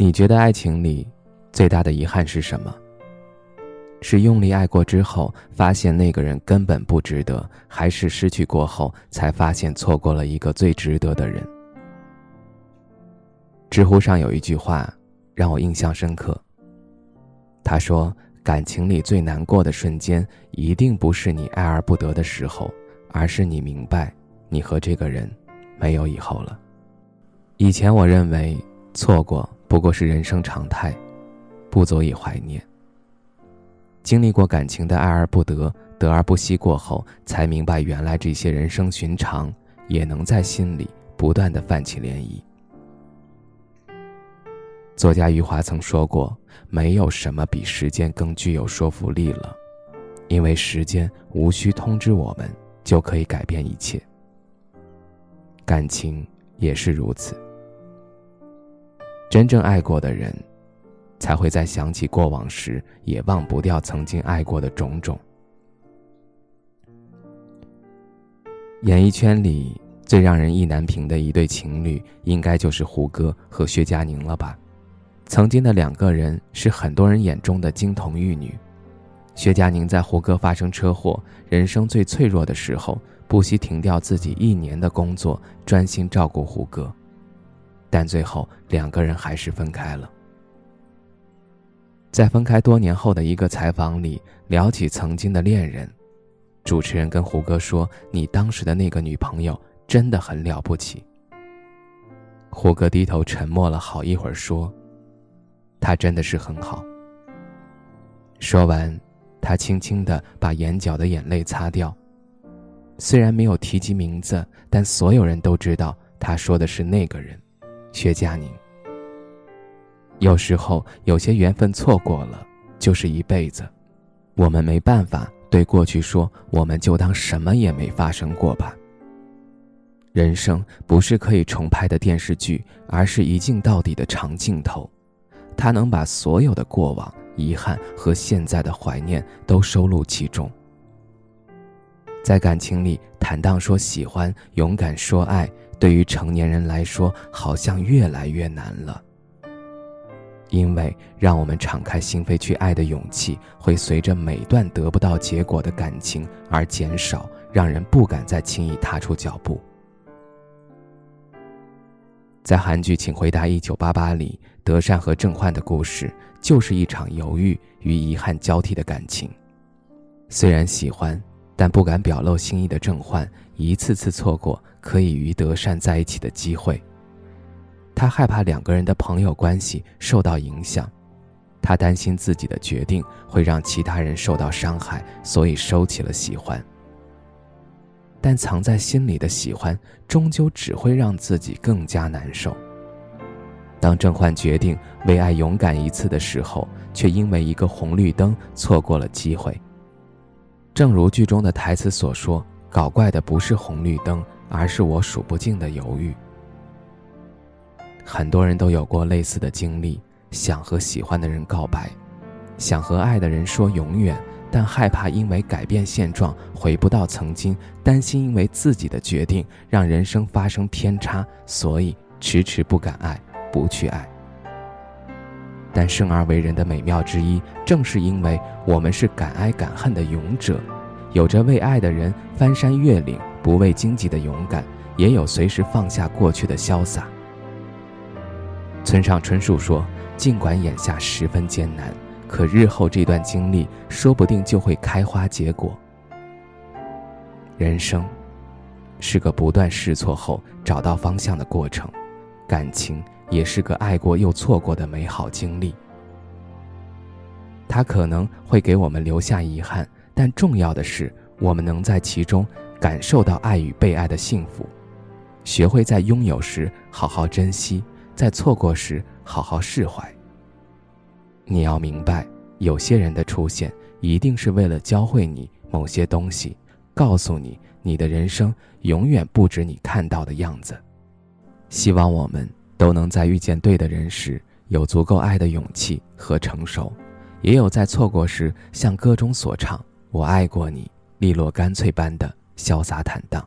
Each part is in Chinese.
你觉得爱情里最大的遗憾是什么？是用力爱过之后发现那个人根本不值得，还是失去过后才发现错过了一个最值得的人？知乎上有一句话让我印象深刻。他说：“感情里最难过的瞬间，一定不是你爱而不得的时候，而是你明白你和这个人没有以后了。”以前我认为错过。不过是人生常态，不足以怀念。经历过感情的爱而不得、得而不惜过后，才明白原来这些人生寻常，也能在心里不断的泛起涟漪。作家余华曾说过：“没有什么比时间更具有说服力了，因为时间无需通知我们，就可以改变一切。”感情也是如此。真正爱过的人，才会在想起过往时也忘不掉曾经爱过的种种。演艺圈里最让人意难平的一对情侣，应该就是胡歌和薛佳凝了吧？曾经的两个人是很多人眼中的金童玉女。薛佳凝在胡歌发生车祸、人生最脆弱的时候，不惜停掉自己一年的工作，专心照顾胡歌。但最后两个人还是分开了。在分开多年后的一个采访里，聊起曾经的恋人，主持人跟胡歌说：“你当时的那个女朋友真的很了不起。”胡歌低头沉默了好一会儿，说：“她真的是很好。”说完，他轻轻的把眼角的眼泪擦掉。虽然没有提及名字，但所有人都知道他说的是那个人。薛佳凝。有时候，有些缘分错过了，就是一辈子。我们没办法对过去说，我们就当什么也没发生过吧。人生不是可以重拍的电视剧，而是一镜到底的长镜头，它能把所有的过往、遗憾和现在的怀念都收录其中。在感情里，坦荡说喜欢，勇敢说爱。对于成年人来说，好像越来越难了。因为让我们敞开心扉去爱的勇气，会随着每段得不到结果的感情而减少，让人不敢再轻易踏出脚步。在韩剧《请回答一九八八》里，德善和郑焕的故事就是一场犹豫与遗憾交替的感情。虽然喜欢，但不敢表露心意的郑焕，一次次错过。可以与德善在一起的机会。他害怕两个人的朋友关系受到影响，他担心自己的决定会让其他人受到伤害，所以收起了喜欢。但藏在心里的喜欢，终究只会让自己更加难受。当郑焕决定为爱勇敢一次的时候，却因为一个红绿灯错过了机会。正如剧中的台词所说：“搞怪的不是红绿灯。”而是我数不尽的犹豫。很多人都有过类似的经历，想和喜欢的人告白，想和爱的人说永远，但害怕因为改变现状回不到曾经，担心因为自己的决定让人生发生偏差，所以迟迟不敢爱，不去爱。但生而为人的美妙之一，正是因为我们是敢爱敢恨的勇者，有着为爱的人翻山越岭。不畏荆棘的勇敢，也有随时放下过去的潇洒。村上春树说：“尽管眼下十分艰难，可日后这段经历说不定就会开花结果。”人生是个不断试错后找到方向的过程，感情也是个爱过又错过的美好经历。它可能会给我们留下遗憾，但重要的是，我们能在其中。感受到爱与被爱的幸福，学会在拥有时好好珍惜，在错过时好好释怀。你要明白，有些人的出现一定是为了教会你某些东西，告诉你你的人生永远不止你看到的样子。希望我们都能在遇见对的人时，有足够爱的勇气和成熟，也有在错过时像歌中所唱“我爱过你”，利落干脆般的潇洒坦荡。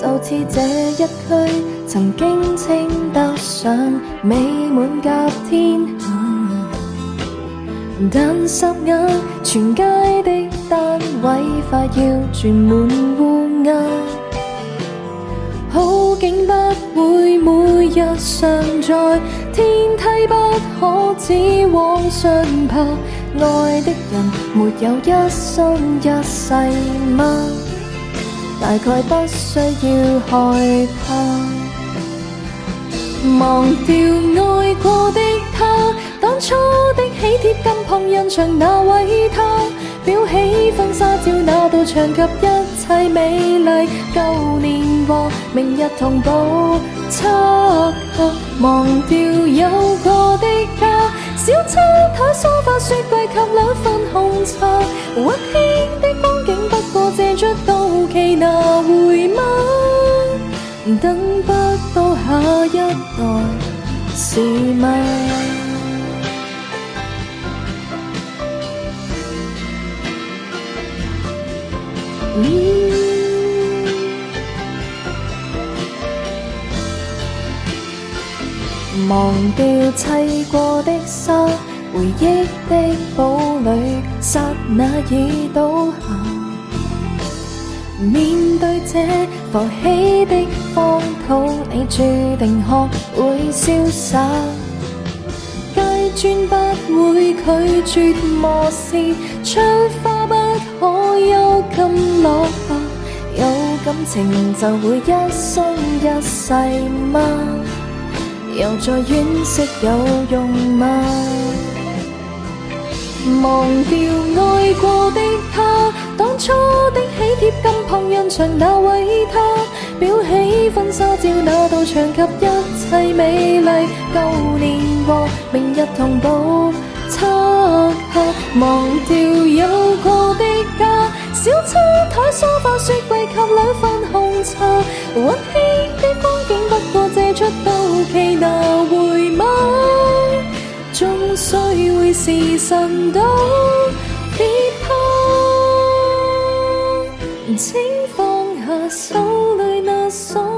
就似这一区曾经称得上美满甲天下，但霎眼全街的单位快要住满乌鸦。好景不会每日常在，天梯不可只往上爬。爱的人没有一生一世吗？大概不需要害怕，忘掉爱过的他，当初的喜帖跟旁人墙那位他。裱起婚纱照，那道墙及一切美丽旧年华，明日同步漆黑，忘掉有过的家，小餐台、梳化、雪柜及两份红茶，温馨的光景，不过借着期拿回吗？等不到下一代是吗？忘掉砌过的沙，回忆的堡垒，刹那已倒下。面对这浮起的荒土，你注定学会潇洒。阶砖不会拒绝磨蚀，窗花不可幽禁落下。有感情就会一生一世吗？又再惋惜有用吗？忘掉爱过的他，初的喜帖跟旁人墙那位他，裱起婚纱照那道墙及一切美丽旧年华，明日同步漆黑，忘掉有过的家，小餐台、梳化、雪柜及两份红茶，温馨的光景不过借出到期拿回吗？终须会是神都请放下手里那锁